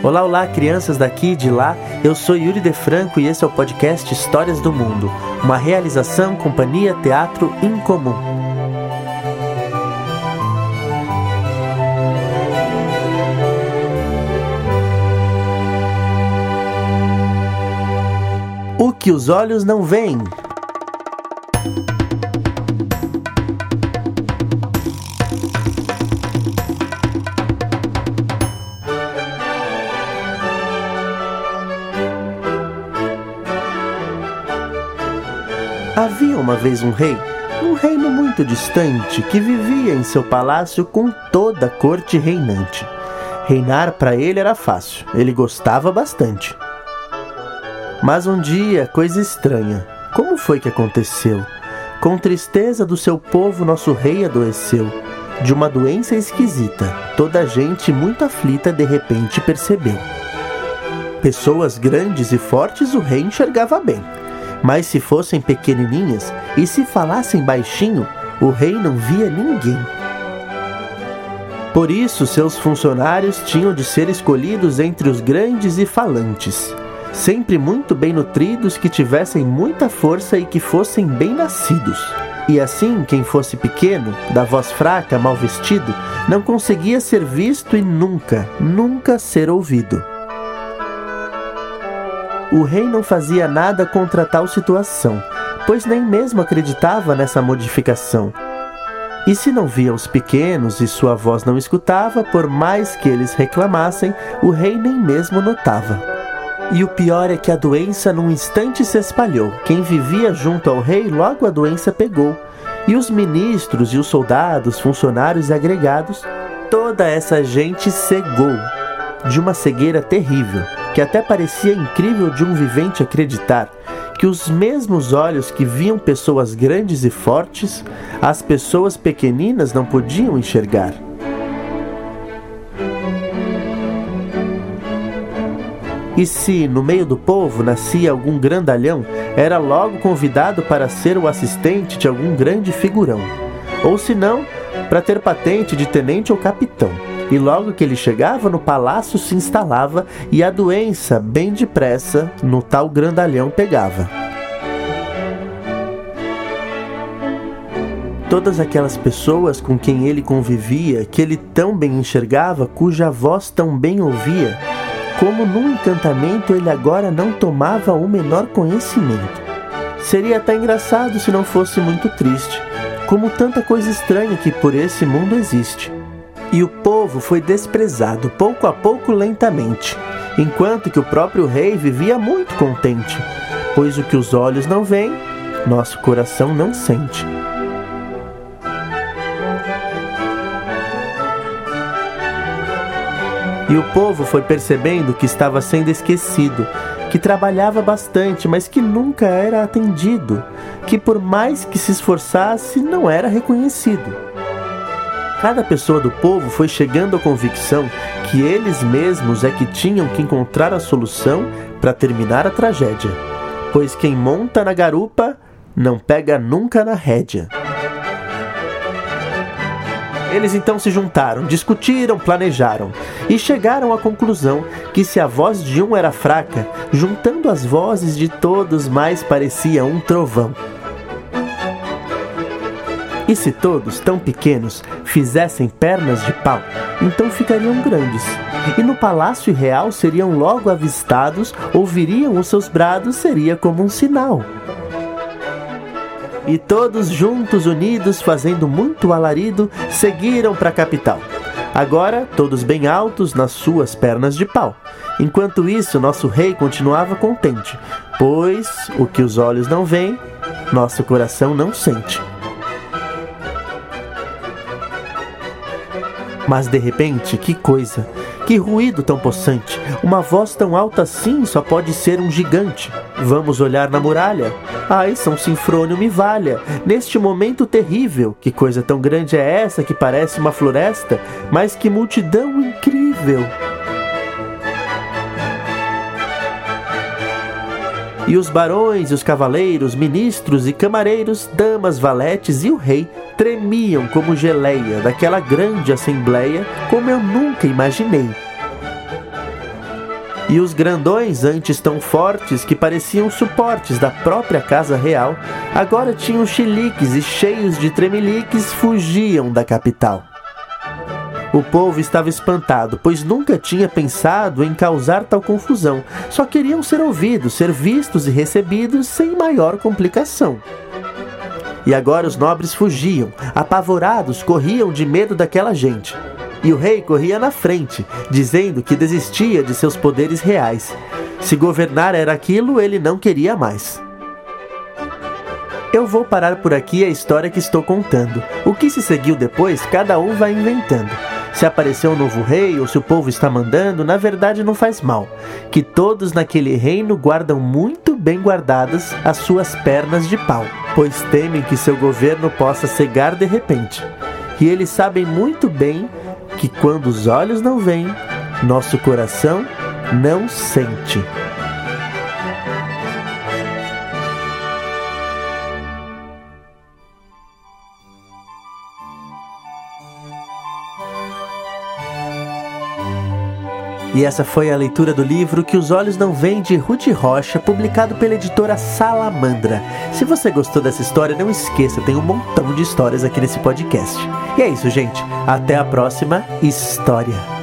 Olá, olá, crianças daqui e de lá. Eu sou Yuri De Franco e esse é o podcast Histórias do Mundo, uma realização Companhia Teatro Incomum. O que os olhos não veem. Havia uma vez um rei, um reino muito distante, que vivia em seu palácio com toda a corte reinante. Reinar para ele era fácil, ele gostava bastante. Mas um dia, coisa estranha. Como foi que aconteceu? Com tristeza do seu povo, nosso rei adoeceu. De uma doença esquisita, toda a gente muito aflita de repente percebeu. Pessoas grandes e fortes o rei enxergava bem mas se fossem pequenininhas e se falassem baixinho, o rei não via ninguém. Por isso, seus funcionários tinham de ser escolhidos entre os grandes e falantes, sempre muito bem nutridos, que tivessem muita força e que fossem bem nascidos. E assim, quem fosse pequeno, da voz fraca, mal vestido, não conseguia ser visto e nunca, nunca ser ouvido o rei não fazia nada contra tal situação, pois nem mesmo acreditava nessa modificação. E se não via os pequenos e sua voz não escutava, por mais que eles reclamassem, o rei nem mesmo notava. E o pior é que a doença num instante se espalhou. Quem vivia junto ao rei, logo a doença pegou. E os ministros e os soldados, funcionários e agregados, toda essa gente cegou de uma cegueira terrível que até parecia incrível de um vivente acreditar que os mesmos olhos que viam pessoas grandes e fortes, as pessoas pequeninas não podiam enxergar. E se no meio do povo nascia algum grandalhão, era logo convidado para ser o assistente de algum grande figurão, ou se não, para ter patente de tenente ou capitão e logo que ele chegava no palácio se instalava e a doença, bem depressa, no tal grandalhão pegava. Todas aquelas pessoas com quem ele convivia, que ele tão bem enxergava, cuja voz tão bem ouvia, como num encantamento ele agora não tomava o menor conhecimento. Seria até engraçado se não fosse muito triste, como tanta coisa estranha que por esse mundo existe. E o povo foi desprezado pouco a pouco lentamente, enquanto que o próprio rei vivia muito contente, pois o que os olhos não veem, nosso coração não sente. E o povo foi percebendo que estava sendo esquecido, que trabalhava bastante, mas que nunca era atendido, que por mais que se esforçasse, não era reconhecido. Cada pessoa do povo foi chegando à convicção que eles mesmos é que tinham que encontrar a solução para terminar a tragédia, pois quem monta na garupa não pega nunca na rédea. Eles então se juntaram, discutiram, planejaram e chegaram à conclusão que se a voz de um era fraca, juntando as vozes de todos mais parecia um trovão. E se todos, tão pequenos, fizessem pernas de pau, então ficariam grandes. E no palácio real seriam logo avistados, ouviriam os seus brados, seria como um sinal. E todos juntos, unidos, fazendo muito alarido, seguiram para a capital. Agora, todos bem altos nas suas pernas de pau. Enquanto isso, nosso rei continuava contente, pois o que os olhos não veem, nosso coração não sente. Mas de repente, que coisa! Que ruído tão possante! Uma voz tão alta assim só pode ser um gigante. Vamos olhar na muralha? Ai, São Sinfrônio me valha! Neste momento terrível, que coisa tão grande é essa que parece uma floresta, mas que multidão incrível! E os barões, e os cavaleiros, ministros e camareiros, damas, valetes e o rei tremiam como geleia daquela grande assembleia, como eu nunca imaginei. E os grandões, antes tão fortes que pareciam suportes da própria casa real, agora tinham chiliques e cheios de tremeliques fugiam da capital. O povo estava espantado, pois nunca tinha pensado em causar tal confusão. Só queriam ser ouvidos, ser vistos e recebidos sem maior complicação. E agora os nobres fugiam, apavorados, corriam de medo daquela gente. E o rei corria na frente, dizendo que desistia de seus poderes reais. Se governar era aquilo, ele não queria mais. Eu vou parar por aqui a história que estou contando. O que se seguiu depois, cada um vai inventando. Se apareceu um novo rei ou se o povo está mandando, na verdade não faz mal. Que todos naquele reino guardam muito bem guardadas as suas pernas de pau, pois temem que seu governo possa cegar de repente. E eles sabem muito bem que quando os olhos não veem, nosso coração não sente. E essa foi a leitura do livro Que os Olhos Não Vêm de Ruth Rocha, publicado pela editora Salamandra. Se você gostou dessa história, não esqueça, tem um montão de histórias aqui nesse podcast. E é isso, gente. Até a próxima história.